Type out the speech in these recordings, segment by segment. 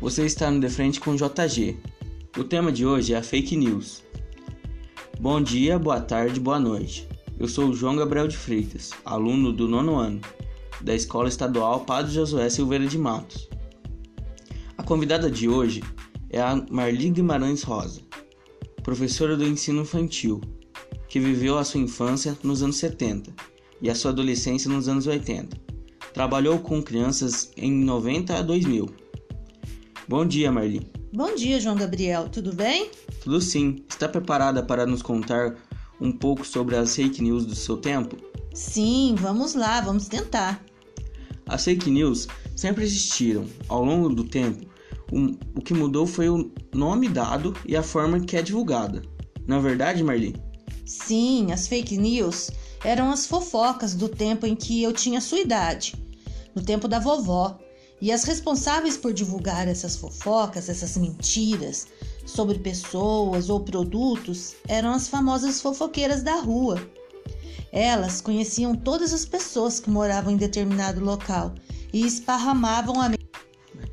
Você está no De Frente com JG. O tema de hoje é a fake news. Bom dia, boa tarde, boa noite. Eu sou o João Gabriel de Freitas, aluno do nono ano da Escola Estadual Padre Josué Silveira de Matos. A convidada de hoje é a Marli Guimarães Rosa, professora do ensino infantil, que viveu a sua infância nos anos 70 e a sua adolescência nos anos 80 Trabalhou com crianças em 90 a 2000. Bom dia, Marli. Bom dia, João Gabriel. Tudo bem? Tudo sim. Está preparada para nos contar um pouco sobre as fake news do seu tempo? Sim, vamos lá, vamos tentar. As fake news sempre existiram. Ao longo do tempo, um, o que mudou foi o nome dado e a forma que é divulgada. Não é verdade, Marli? Sim, as fake news eram as fofocas do tempo em que eu tinha sua idade, no tempo da vovó. E as responsáveis por divulgar essas fofocas, essas mentiras sobre pessoas ou produtos eram as famosas fofoqueiras da rua. Elas conheciam todas as pessoas que moravam em determinado local e esparramavam a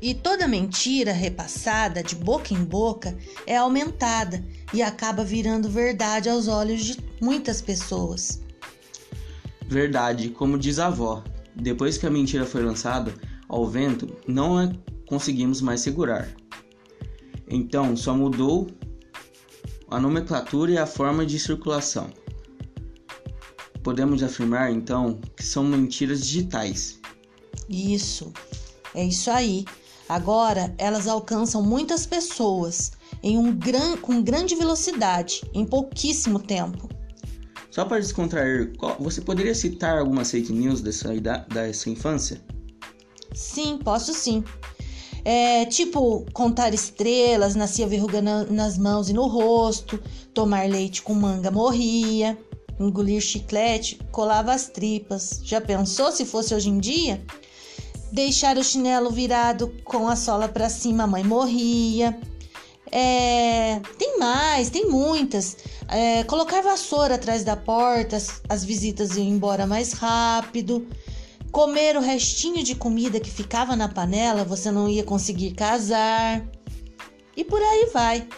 e toda mentira repassada de boca em boca é aumentada e acaba virando verdade aos olhos de muitas pessoas. Verdade, como diz a avó, depois que a mentira foi lançada ao vento, não a conseguimos mais segurar. Então, só mudou a nomenclatura e a forma de circulação. Podemos afirmar então que são mentiras digitais. Isso, é isso aí. Agora elas alcançam muitas pessoas em um gran... com grande velocidade, em pouquíssimo tempo. Só para descontrair, você poderia citar algumas fake news dessa, dessa infância? Sim, posso sim. É, tipo, contar estrelas, nascia verruga na, nas mãos e no rosto, tomar leite com manga morria, engolir chiclete, colava as tripas. Já pensou se fosse hoje em dia? Deixar o chinelo virado com a sola para cima, a mãe morria. É, tem mais, tem muitas. É, colocar vassoura atrás da porta, as, as visitas iam embora mais rápido. Comer o restinho de comida que ficava na panela, você não ia conseguir casar. E por aí vai.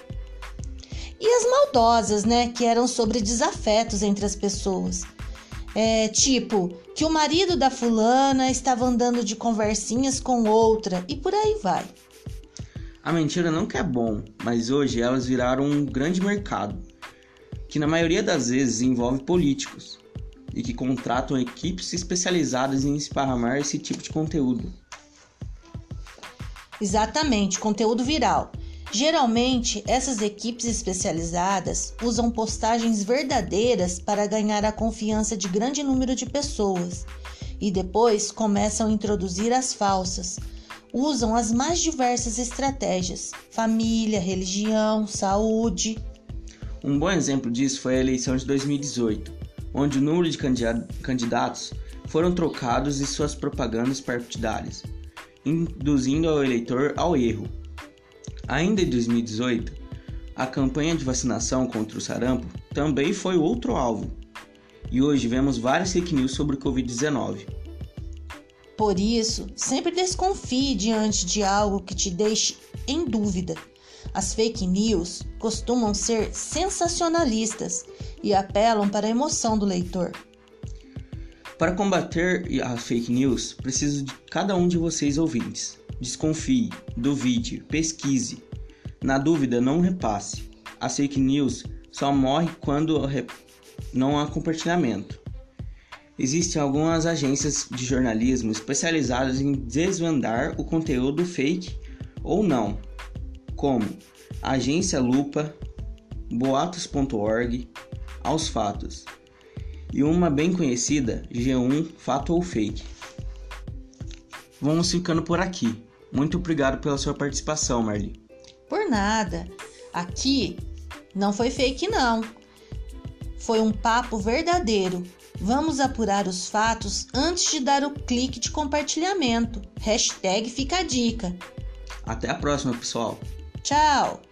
E as maldosas, né? Que eram sobre desafetos entre as pessoas. É, tipo, que o marido da fulana estava andando de conversinhas com outra, e por aí vai. A mentira não que é bom, mas hoje elas viraram um grande mercado, que na maioria das vezes envolve políticos e que contratam equipes especializadas em esparramar esse tipo de conteúdo. Exatamente, conteúdo viral. Geralmente, essas equipes especializadas usam postagens verdadeiras para ganhar a confiança de grande número de pessoas e depois começam a introduzir as falsas, usam as mais diversas estratégias: família, religião, saúde. Um bom exemplo disso foi a eleição de 2018, onde o número de candidatos foram trocados e suas propagandas partidárias, induzindo o eleitor ao erro. Ainda em 2018, a campanha de vacinação contra o sarampo também foi outro alvo. E hoje vemos várias fake news sobre o Covid-19. Por isso, sempre desconfie diante de algo que te deixe em dúvida. As fake news costumam ser sensacionalistas e apelam para a emoção do leitor. Para combater as fake news, preciso de cada um de vocês ouvintes. Desconfie, duvide, pesquise. Na dúvida, não repasse. As fake news só morre quando não há compartilhamento. Existem algumas agências de jornalismo especializadas em desvendar o conteúdo fake ou não, como Agência Lupa, Boatos.org, Aos Fatos e uma bem conhecida, G1 Fato ou Fake. Vamos ficando por aqui. Muito obrigado pela sua participação, Marli. Por nada. Aqui não foi fake não. Foi um papo verdadeiro Vamos apurar os fatos antes de dar o clique de compartilhamento. Hashtag fica a dica. Até a próxima, pessoal. Tchau!